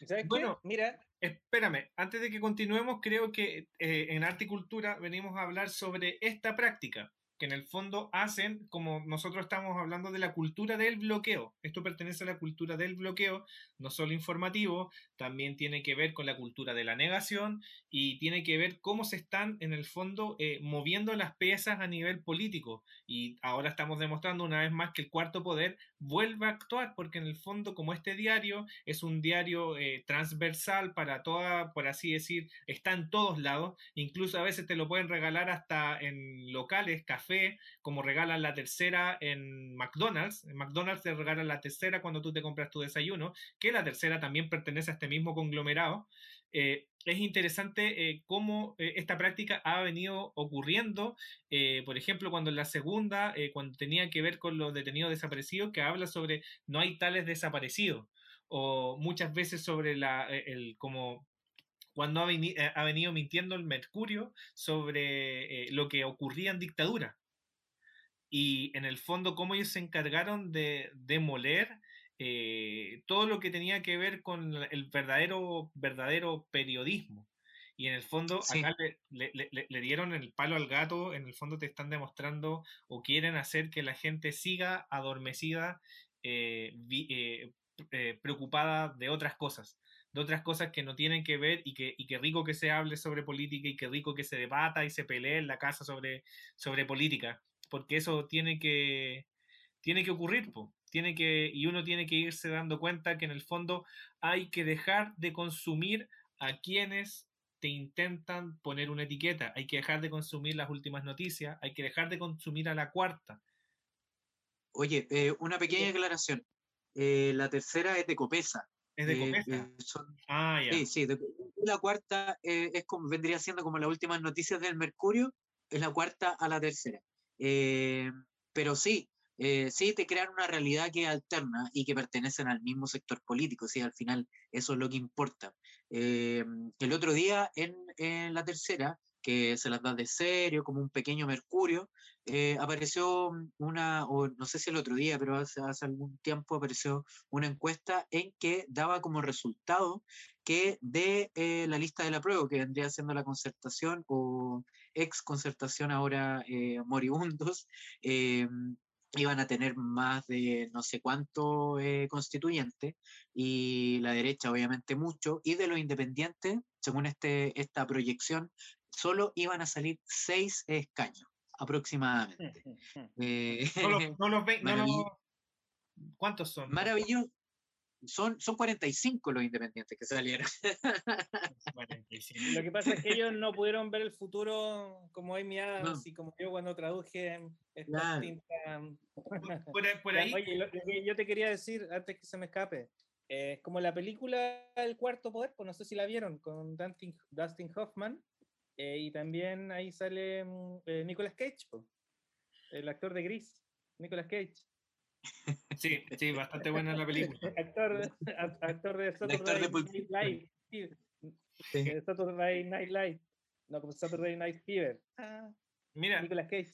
Speaker 4: ¿Y ¿Sabes qué?
Speaker 2: Bueno,
Speaker 4: Mira,
Speaker 2: Espérame, antes de que continuemos, creo que eh, en Arte y Cultura venimos a hablar sobre esta práctica. Que en el fondo hacen, como nosotros estamos hablando de la cultura del bloqueo. Esto pertenece a la cultura del bloqueo, no solo informativo, también tiene que ver con la cultura de la negación y tiene que ver cómo se están en el fondo eh, moviendo las piezas a nivel político. Y ahora estamos demostrando una vez más que el cuarto poder vuelve a actuar, porque en el fondo, como este diario es un diario eh, transversal para toda, por así decir, está en todos lados, incluso a veces te lo pueden regalar hasta en locales, café, como regalan la tercera en McDonald's. En McDonald's te regalan la tercera cuando tú te compras tu desayuno, que la tercera también pertenece a este mismo conglomerado. Eh, es interesante eh, cómo eh, esta práctica ha venido ocurriendo, por ejemplo, cuando en la segunda, cuando tenía que ver con los detenidos desaparecidos, que habla sobre no hay tales desaparecidos, o muchas veces sobre la, el, como cuando ha, ha, venido mintiendo el Mercurio sobre lo que ocurría en dictadura. Y en el fondo, cómo ellos se encargaron de demoler eh, todo lo que tenía que ver con el verdadero, verdadero periodismo. Y en el fondo, acá le, le, dieron el palo al gato, en el fondo te están demostrando o quieren hacer que la gente siga adormecida, eh, eh, preocupada de otras cosas, de otras cosas que no tienen que ver y que, y que rico que se hable sobre política y que rico que se debata y se pelee en la casa sobre, sobre política, porque eso tiene que, tiene que ocurrir, po tiene que, y uno tiene que irse dando cuenta que en el fondo hay que dejar de consumir a quienes te intentan poner una etiqueta, hay que dejar de consumir las últimas noticias, hay que dejar de consumir a la cuarta.
Speaker 3: Oye, eh, una pequeña aclaración. Eh, la tercera es de Copesa.
Speaker 2: ¿Es de eh, Copesa? ah, ya.
Speaker 3: Sí, sí. la cuarta es como, vendría siendo como las últimas noticias del Mercurio, es la cuarta a la tercera. pero sí, eh, sí te crean una realidad que es alterna y que pertenecen al mismo sector político, sí, al final eso es lo que importa. Eh, el otro día en, la tercera, que se las da de serio, como un pequeño mercurio, eh, apareció una, o no sé si el otro día, pero hace, hace algún tiempo apareció una encuesta en que daba como resultado que de la lista de la prueba, que vendría siendo la concertación o ex concertación ahora moribundos, iban a tener más de no sé cuánto eh, constituyentes y la derecha obviamente mucho, y de los independientes, según este, esta proyección, solo iban a salir seis escaños aproximadamente.
Speaker 2: Eh, ¿Cuántos son?
Speaker 3: Maravilloso, son, son 45 los independientes que salieron.
Speaker 4: Lo que pasa es que ellos no pudieron ver el futuro como Amy Adams y como yo cuando traduje esta
Speaker 2: Por, ahí.
Speaker 4: Oye, lo, que yo te quería decir antes que se me escape. Es como la película El Cuarto Poder, pues no sé si la vieron, con Dustin, Dustin Hoffman. Eh, y también ahí sale mm, eh, Nicolas Cage, el actor de Gris, Nicolas Cage.
Speaker 2: Sí, sí, bastante buena la película.
Speaker 4: actor, actor de Saturday Night Live. Sí. Saturday Night Live. No, como Saturday Night Fever. Ah,
Speaker 2: Mira,
Speaker 4: Nicolas Cage.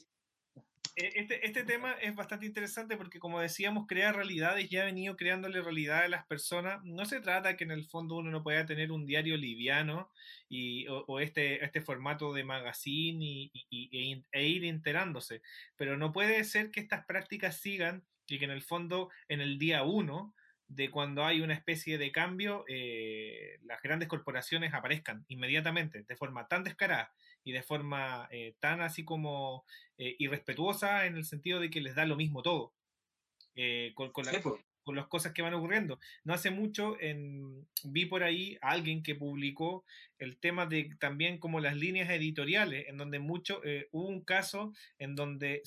Speaker 2: E, este, este tema es bastante interesante porque, como decíamos, crea realidades y ha venido creándole realidad a las personas. No se trata que en el fondo uno no pueda tener un diario liviano y, o, este, este formato de magazine y, y, e, e ir enterándose, pero no puede ser que estas prácticas sigan y que en el fondo en el día uno de cuando hay una especie de cambio, eh, las grandes corporaciones aparezcan inmediatamente, de forma tan descarada y de forma eh, tan así como eh, irrespetuosa en el sentido de que les da lo mismo todo, con, con, con, las cosas que van ocurriendo. No hace mucho en, vi por ahí a alguien que publicó el tema de también como las líneas editoriales, en donde mucho, hubo un caso en donde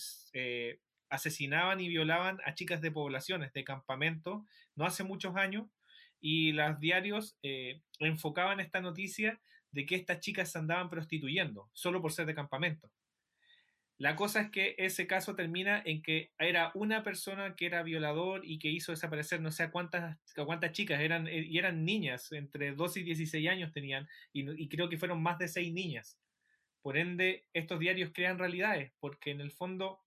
Speaker 2: asesinaban y violaban a chicas de poblaciones, de campamento, no hace muchos años, y los diarios eh, enfocaban esta noticia de que estas chicas se andaban prostituyendo, solo por ser de campamento. La cosa es que ese caso termina en que era una persona que era violador y que hizo desaparecer no sé cuántas, cuántas chicas, eran, eh, y eran niñas, entre 12 y 16 años tenían, y, y creo que fueron más de 6 niñas. Por ende, estos diarios crean realidades, porque en el fondo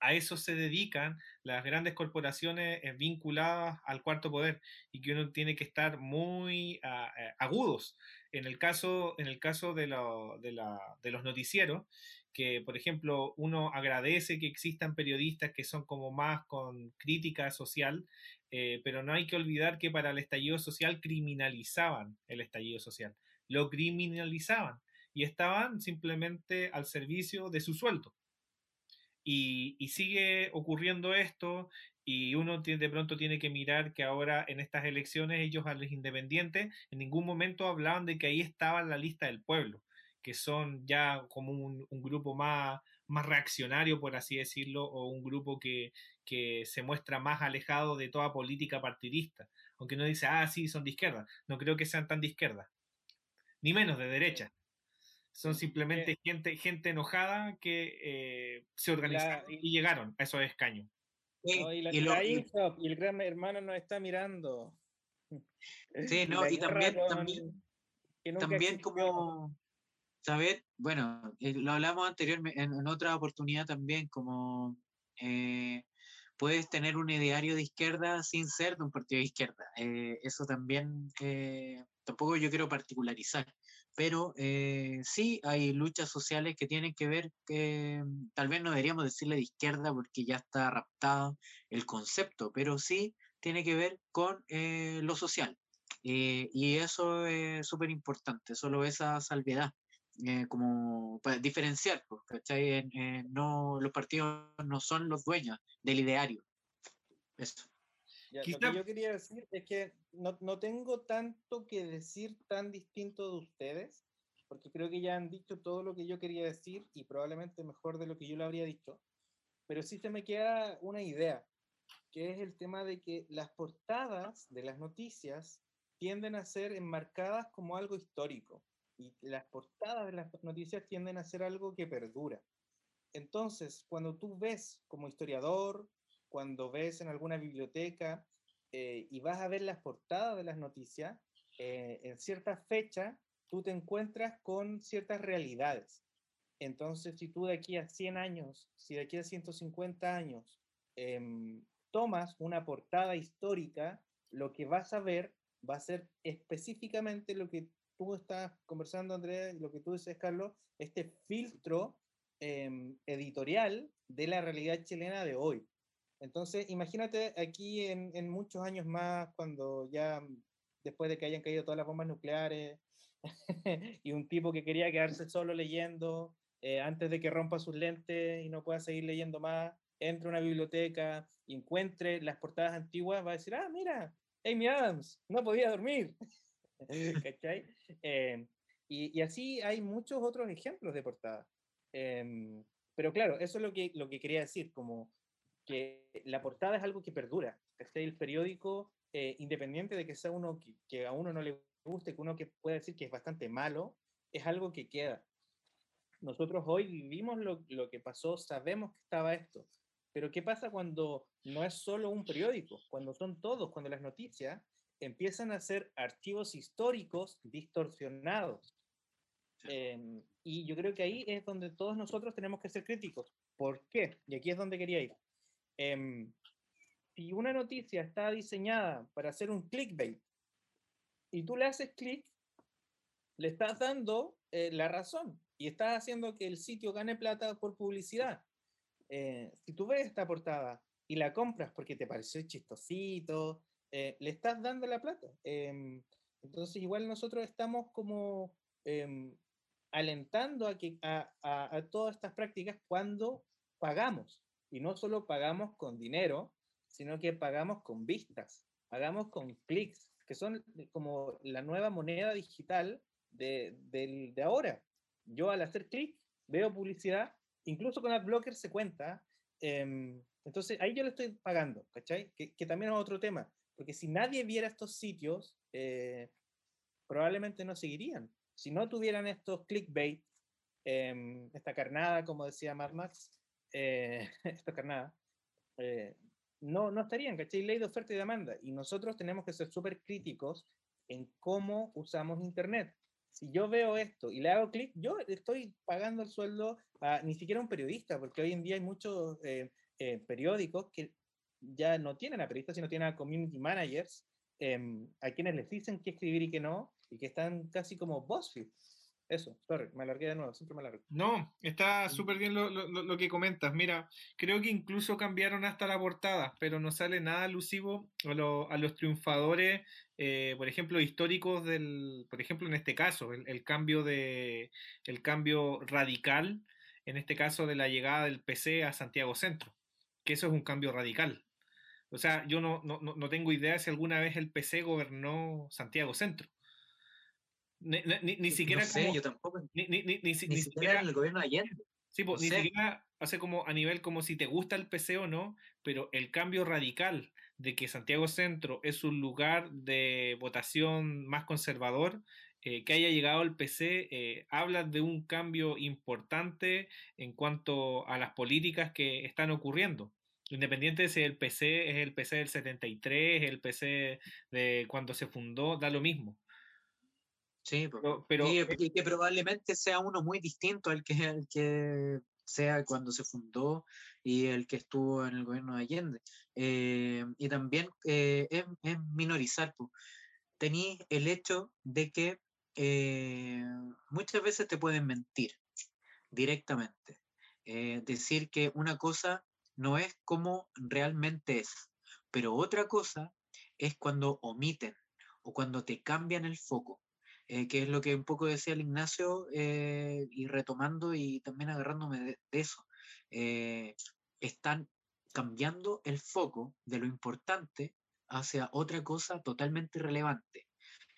Speaker 2: a eso se dedican las grandes corporaciones eh, vinculadas al cuarto poder y que uno tiene que estar muy ah, eh, agudos. En el caso, en el caso de, los noticieros, que, por ejemplo, uno agradece que existan periodistas que son como más con crítica social, eh, pero no hay que olvidar que para el estallido social criminalizaban el estallido social, lo criminalizaban y estaban simplemente al servicio de su sueldo. Y, y sigue ocurriendo esto y uno de pronto tiene que mirar que ahora en estas elecciones ellos a los independientes en ningún momento hablaban de que ahí estaba la lista del pueblo que son ya como un, grupo más, más reaccionario, por así decirlo, o un grupo que, se muestra más alejado de toda política partidista. Aunque no dice, ah, sí, son de izquierda. No creo que sean tan de izquierda, ni menos de derecha. Son simplemente gente, gente enojada que eh, se organizaron y llegaron a esos escaños.
Speaker 4: y, el gran hermano nos está mirando.
Speaker 3: Sí, no, y también, también, también como, ¿Sabes? Bueno, eh, lo hablamos anteriormente, en, otra oportunidad también, como eh, puedes tener un ideario de izquierda sin ser de un partido de izquierda. Eh, eso también, tampoco yo quiero particularizar, pero sí hay luchas sociales que tienen que ver, que tal vez no deberíamos decirle de izquierda porque ya está raptado el concepto, pero sí tiene que ver con lo social. y eso es súper importante, solo esa salvedad. Eh, como para diferenciar, pues, ¿cachai? no, los partidos no son los dueños del ideario. Eso.
Speaker 4: Lo que yo quería decir es que no, no, tengo tanto que decir tan distinto de ustedes, porque creo que ya han dicho todo lo que yo quería decir y probablemente mejor de lo que yo le habría dicho, pero sí se me queda una idea, que es el tema de que las portadas de las noticias tienden a ser enmarcadas como algo histórico y las portadas de las noticias tienden a ser algo que perdura. Entonces, cuando tú ves como historiador, cuando ves en alguna biblioteca eh, y vas a ver las portadas de las noticias, eh, en cierta fecha tú te encuentras con ciertas realidades. Entonces, si tú de aquí a 100 años, si de aquí a 150 años em, tomas una portada histórica, lo que vas a ver va a ser específicamente lo que tú estás conversando, Andrea, lo que tú dices, Carlos, este filtro em, editorial de la realidad chilena de hoy. Entonces, imagínate aquí en, muchos años más, cuando ya después de que hayan caído todas las bombas nucleares y un tipo que quería quedarse solo leyendo eh, antes de que rompa sus lentes y no pueda seguir leyendo más, entre a una biblioteca y encuentre las portadas antiguas, va a decir, ah, mira, Amy Adams, no podía dormir. ¿Cachai? Em, y, así hay muchos otros ejemplos de portada. Em, pero claro, eso es lo que, lo que quería decir, como que la portada es algo que perdura. El periódico, eh, independiente de que sea uno que, a uno no le guste, que uno que pueda decir que es bastante malo, es algo que queda. Nosotros hoy vivimos lo, lo que pasó, sabemos que estaba esto, pero ¿qué pasa cuando no es solo un periódico? Cuando son todos, cuando las noticias empiezan a ser archivos históricos distorsionados. Em, y yo creo que ahí es donde todos nosotros tenemos que ser críticos. ¿Por qué? Y aquí es donde quería ir. Em, si una noticia está diseñada para hacer un clickbait y tú le haces clic, le estás dando eh, la razón y estás haciendo que el sitio gane plata por publicidad. Eh, si tú ves esta portada y la compras porque te pareció chistosito, eh, le estás dando la plata. Em, entonces, igual nosotros estamos como em, alentando a, que, a, a, todas estas prácticas cuando pagamos. Y no solo pagamos con dinero, sino que pagamos con vistas, pagamos con clics, que son como la nueva moneda digital de, de ahora. Yo al hacer clic veo publicidad, incluso con AdBlocker se cuenta. Em, entonces ahí yo le estoy pagando, ¿cachai? Que, que, también es otro tema. Porque si nadie viera estos sitios, eh, probablemente no seguirían. Si no tuvieran estos clickbait, em, esta carnada, como decía Marmax, eh, esta carnada, eh, no, no estarían, ¿cachai? Ley de oferta y demanda. Y nosotros tenemos que ser súper críticos en cómo usamos Internet. Si yo veo esto y le hago clic, yo estoy pagando el sueldo a ni siquiera un periodista, porque hoy en día hay muchos periódicos que ya no tienen a periodistas, sino tienen a community managers, em, a quienes les dicen qué escribir y qué no, y que están casi como BuzzFeed. Eso, sorry, me alargué de nuevo, siempre me alargo.
Speaker 2: No, está súper bien lo, lo, lo, que comentas. Mira, creo que incluso cambiaron hasta la portada, pero no sale nada alusivo a, lo, a los triunfadores, eh, por ejemplo, históricos del, por ejemplo, en este caso, el, el, cambio de, el cambio radical, en este caso de la llegada del PC a Santiago Centro, que eso es un cambio radical. O sea, yo no, no, no tengo idea si alguna vez el PC gobernó Santiago Centro. Ni, ni, ni siquiera
Speaker 3: no sé,
Speaker 2: como,
Speaker 3: yo tampoco.
Speaker 2: Ni, ni, ni, ni,
Speaker 3: siquiera, siquiera el gobierno de Allende.
Speaker 2: Sí, pues,
Speaker 3: no
Speaker 2: ni
Speaker 3: sé.
Speaker 2: siquiera hace como a nivel como si te gusta el PC o no, pero el cambio radical de que Santiago Centro es un lugar de votación más conservador, eh, que haya llegado el PC, eh, habla de un cambio importante en cuanto a las políticas que están ocurriendo. Independiente de si el PC es el PC del 73, el PC de cuando se fundó, da lo mismo.
Speaker 3: Sí.
Speaker 2: Pero, pero
Speaker 3: y, y que probablemente sea uno muy distinto al que, al que sea cuando se fundó y el que estuvo en el gobierno de Allende. Eh, y también eh, es, es, minorizar. Pues. Tenéis el hecho de que eh, muchas veces te pueden mentir directamente. Eh, decir que una cosa no es como realmente es, pero otra cosa es cuando omiten o cuando te cambian el foco. Eh, que es lo que un poco decía el Ignacio, eh, y retomando y también agarrándome de, eso, eh, están cambiando el foco de lo importante hacia otra cosa totalmente irrelevante.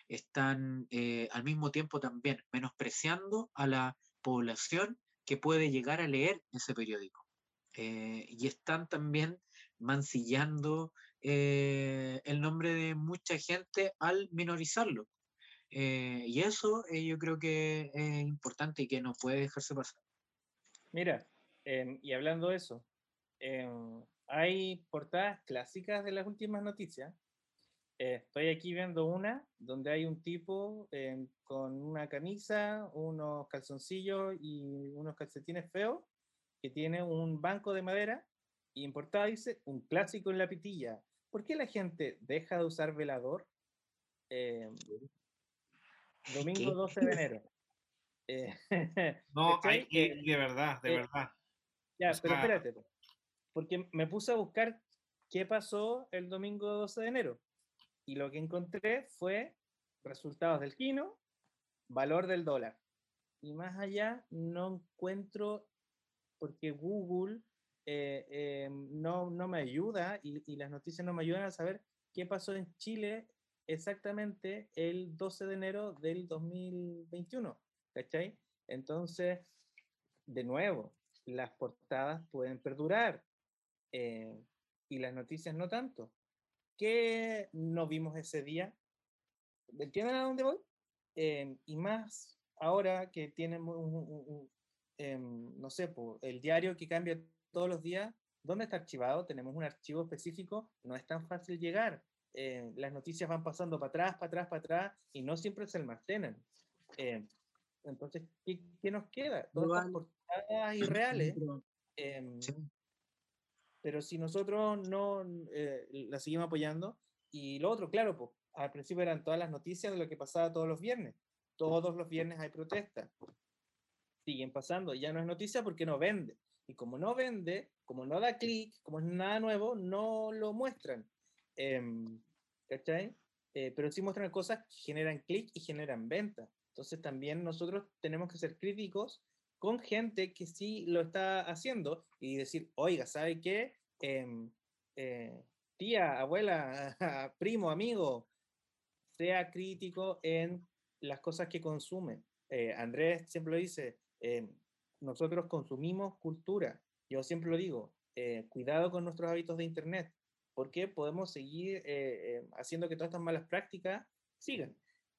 Speaker 3: Están al mismo tiempo también menospreciando a la población que puede llegar a leer ese periódico. Y están también mancillando el nombre de mucha gente al minorizarlo. Eh, y eso eh, yo creo que es importante y que no puede dejarse pasar.
Speaker 4: Mira, eh, y hablando de eso, hay portadas clásicas de las últimas noticias. Eh, estoy aquí viendo una donde hay un tipo con una camisa, unos calzoncillos y unos calcetines feos que tiene un banco de madera y en portada dice un clásico en la pitilla. ¿Por qué la gente deja de usar velador? Eh, domingo
Speaker 3: ¿Qué?
Speaker 4: 12 de enero. Eh,
Speaker 2: no, hay,
Speaker 4: Eh,
Speaker 2: de verdad, de
Speaker 4: eh,
Speaker 2: verdad.
Speaker 4: ya,
Speaker 2: o
Speaker 4: pero espérate, po, porque me puse a buscar qué pasó el domingo 12 de enero y lo que encontré fue resultados del Kino, valor del dólar. Y más allá no encuentro, porque Google eh, eh, no, no me ayuda y, y las noticias no me ayudan a saber qué pasó en Chile exactamente el 12 de enero del 2021. ¿Cachai? Entonces, de nuevo, las portadas pueden perdurar eh, y las noticias no tanto. ¿Qué no vimos ese día? ¿Entienden a dónde voy? Eh, y más ahora que tienen un, un- un- em, no sé, po, el diario que cambia todos los días, ¿dónde está archivado? Tenemos un archivo específico, no es tan fácil llegar. Eh, las noticias van pasando para atrás, para atrás, para atrás y no siempre se almacenan. Eh, entonces, ¿qué, qué nos queda? Todas
Speaker 3: Igual-
Speaker 4: portadas irreales.
Speaker 3: Pero-
Speaker 4: em,
Speaker 3: sí.
Speaker 4: pero si nosotros no eh, la seguimos apoyando, y lo otro, claro, pues, al principio eran todas las noticias de lo que pasaba todos los viernes. Todos los viernes hay protestas. Siguen pasando, ya no es noticia porque no vende. Y como no vende, como no da clic, como es nada nuevo, no lo muestran. Em, ¿Cachai? Eh, pero sí muestran cosas que generan clic y generan venta. Entonces también nosotros tenemos que ser críticos con gente que sí lo está haciendo y decir, oiga, ¿sabe qué? Em, eh, tía, abuela, primo, amigo, sea crítico en las cosas que consume. Eh, Andrés siempre lo dice, em, nosotros consumimos cultura. Yo siempre lo digo, eh, cuidado con nuestros hábitos de Internet, porque podemos seguir eh, eh, haciendo que todas estas malas prácticas sigan.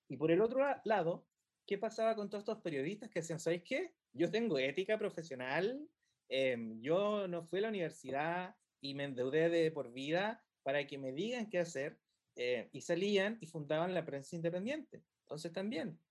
Speaker 4: Y por el otro la- lado, ¿qué pasaba con todos estos periodistas que decían, ¿sabéis qué? Yo tengo ética profesional, em, yo no fui a la universidad y me endeudé de por vida para que me digan qué hacer, eh, y salían y fundaban la prensa independiente. Entonces también,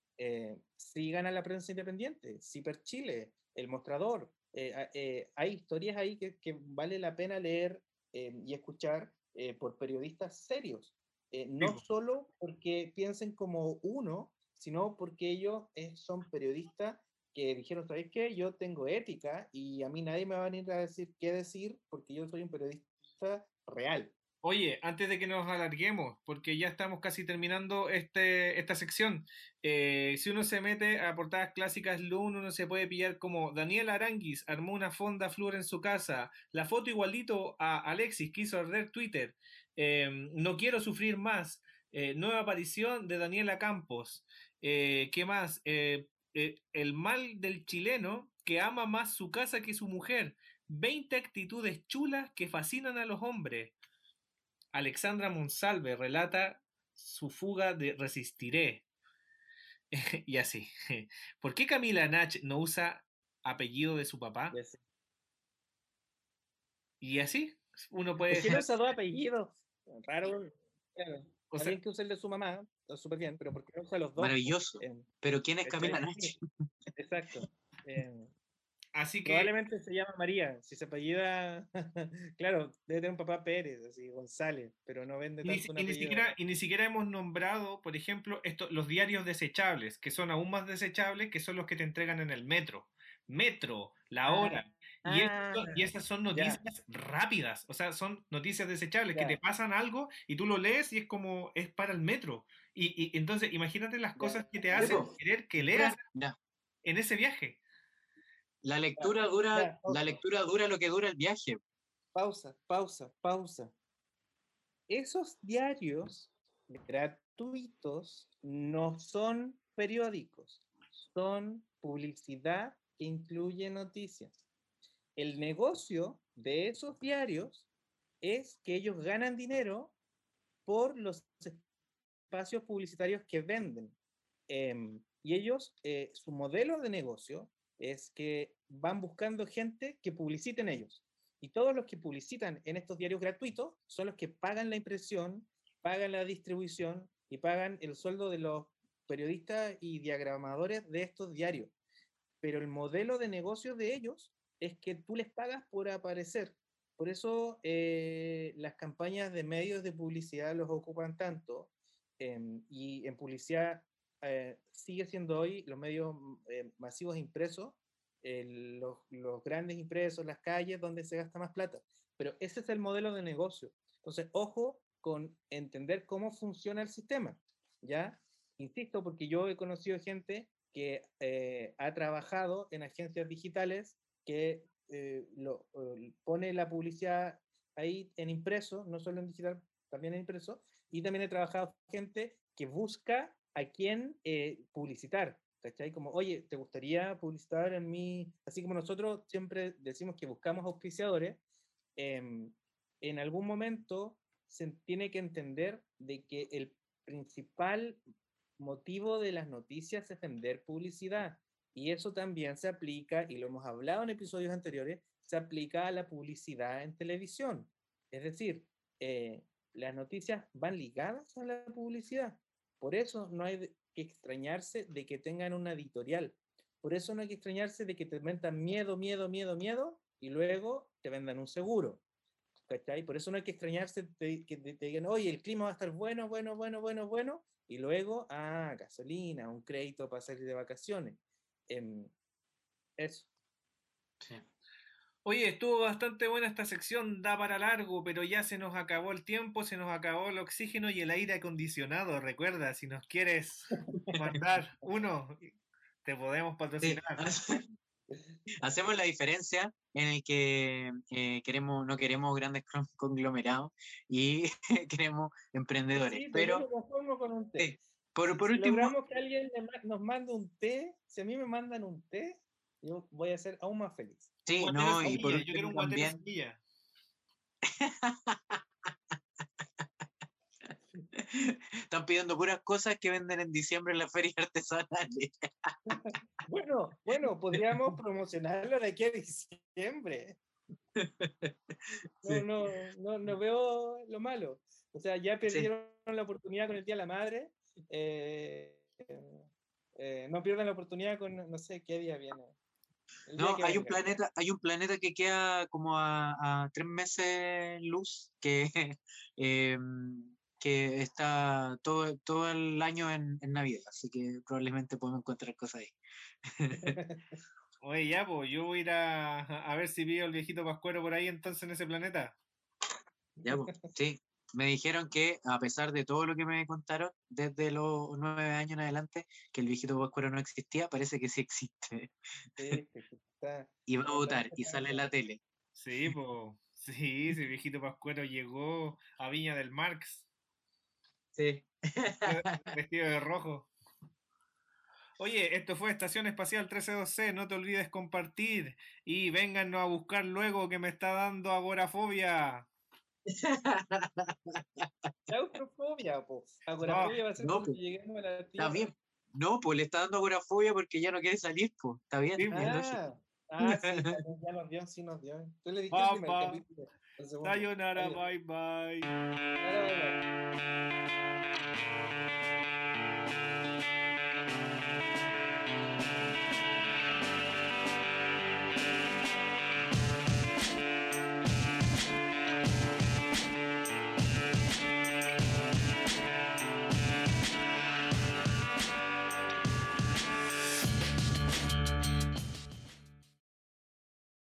Speaker 4: sigan a la prensa independiente, Ciper Chile, El Mostrador, hay historias ahí que, vale la pena leer eh, y escuchar eh, por periodistas serios. Eh, no
Speaker 2: po.
Speaker 4: solo porque piensen como uno, sino porque ellos eh, son periodistas que dijeron, ¿sabéis qué? Yo tengo ética y a mí nadie me va a venir a decir qué decir porque yo soy un periodista real.
Speaker 2: Oye, antes de que nos alarguemos, porque ya estamos casi terminando este, esta sección, eh, si uno se mete a portadas clásicas Loon, uno se puede pillar como Daniel Aranguis armó una fonda flor en su casa, la foto igualito a Alexis que hizo arder Twitter, em, no quiero sufrir más, eh, nueva aparición de Daniela Campos, eh, ¿qué más? el mal del chileno que ama más su casa que su mujer, 20 actitudes chulas que fascinan a los hombres. Alexandra Monsalve relata su fuga de Resistiré. y así. ¿Por qué Camila Nach no usa apellido de su papá? Y así, uno puede...
Speaker 4: ¿Por qué no usa dos apellidos? Raro. O sea, que usa el de su mamá, está súper bien, pero ¿por qué no usa los dos?
Speaker 3: Maravilloso. pero ¿quién es Camila Nach?
Speaker 4: Exacto. Así que... Probablemente se llama María, si se apellida, claro, debe tener un papá Pérez, así, González, pero no vende tanto
Speaker 2: y, ni, siquiera, y ni siquiera hemos nombrado, por ejemplo, esto, los diarios desechables, que son aún más desechables, que son los que te entregan en el metro. Metro, la ah, hora. y, ah, y estas son noticias rápidas, o sea, son noticias desechables, que te pasan algo y tú lo lees y es como, es para el metro. Y, y entonces, imagínate las cosas que te hacen querer que leas en ese viaje.
Speaker 3: La lectura dura, la lectura dura lo que dura el viaje.
Speaker 4: Pausa, pausa, pausa. Esos diarios gratuitos no son periódicos, son publicidad que incluye noticias. El negocio de esos diarios es que ellos ganan dinero por los espacios publicitarios que venden. Em, y ellos, eh, su modelo de negocio es que van buscando gente que publiciten ellos. Y todos los que publicitan en estos diarios gratuitos son los que pagan la impresión, pagan la distribución y pagan el sueldo de los periodistas y diagramadores de estos diarios. Pero el modelo de negocio de ellos es que tú les pagas por aparecer. Por eso eh, las campañas de medios de publicidad los ocupan tanto. Em, y en publicidad eh, sigue siendo hoy los medios mm, eh, masivos impresos, los, los, grandes impresos, las calles donde se gasta más plata. Pero ese es el modelo de negocio. Entonces, ojo con entender cómo funciona el sistema. ¿Ya? Insisto, porque yo he conocido gente que eh, ha trabajado en agencias digitales que lo, pone la publicidad ahí en impreso, no solo en digital, también en impreso, y también he trabajado gente que busca a quién eh, publicitar. ¿Cachai? Como, oye, ¿te gustaría publicitar en mí? Así como nosotros siempre decimos que buscamos auspiciadores, em, en algún momento se tiene que entender de que el principal motivo de las noticias es vender publicidad. Y eso también se aplica, y lo hemos hablado en episodios anteriores, se aplica a la publicidad en televisión. Es decir, eh, las noticias van ligadas a la publicidad. Por eso no hay que extrañarse de que tengan una editorial. Por eso no hay que extrañarse de que te vendan miedo, miedo, miedo, miedo y luego te vendan un seguro. ¿Cachai? Por eso no hay que extrañarse de que te, digan, oye, el clima va a estar bueno, bueno, bueno, bueno, bueno, y luego, ah, gasolina, un crédito para salir de vacaciones. Em, eso.
Speaker 2: Sí. Oye, estuvo bastante buena esta sección, da para largo, pero ya se nos acabó el tiempo, se nos acabó el oxígeno y el aire acondicionado. Recuerda, si nos quieres mandar uno, te podemos patrocinar.
Speaker 3: Hacemos la diferencia en el que eh, queremos, no queremos grandes conglomerados y queremos emprendedores. pero
Speaker 4: por, por último, logramos que alguien nos mande un té, si a mí me mandan un té, yo voy a ser aún más feliz.
Speaker 3: Sí, no, y por
Speaker 2: yo quiero un también.
Speaker 3: Están pidiendo puras cosas que venden en diciembre en las ferias artesanales.
Speaker 4: bueno, bueno, podríamos promocionarlo de aquí a diciembre. No, no, no, no veo lo malo. O sea, ya perdieron la oportunidad con el Día de la Madre. Eh, eh, no pierdan la oportunidad con, no sé qué día viene.
Speaker 3: No, hay un, planeta, hay un planeta que queda como a, tres meses luz, que em, que está todo, todo el año en, en Navidad, así que probablemente podemos encontrar cosas ahí.
Speaker 2: Oye, ya, pues yo voy a ir a, a ver si veo el viejito Pascuero por ahí entonces en ese planeta.
Speaker 3: Ya, po, sí. Me dijeron que, a pesar de todo lo que me contaron desde los nueve años en adelante, que el viejito Pascuero no existía, parece que sí existe.
Speaker 4: Sí, que está-
Speaker 3: Y va a votar y sale en la tele.
Speaker 2: Sí, pues. Sí, ese viejito Pascuero llegó a Viña del Marx
Speaker 3: Sí.
Speaker 2: vestido de rojo. Oye, esto fue Estación Espacial 132C, no te olvides compartir y véngannos a buscar luego que me está dando agorafobia.
Speaker 4: Claustrofobia, po. Agorafobia va a ser
Speaker 3: no,
Speaker 4: cuando lleguemos a la
Speaker 3: Está
Speaker 4: Tierra.
Speaker 3: bien. No, pues le está dando agorafobia porque ya no quiere salir, pues. Está bien.
Speaker 2: Sí.
Speaker 4: Ah, ah, sí, ya nos- dio, sí nos dio. Tú le dijiste el capítulo.
Speaker 2: Sayonara,
Speaker 4: Está
Speaker 2: bye bye.
Speaker 4: Bye, bye.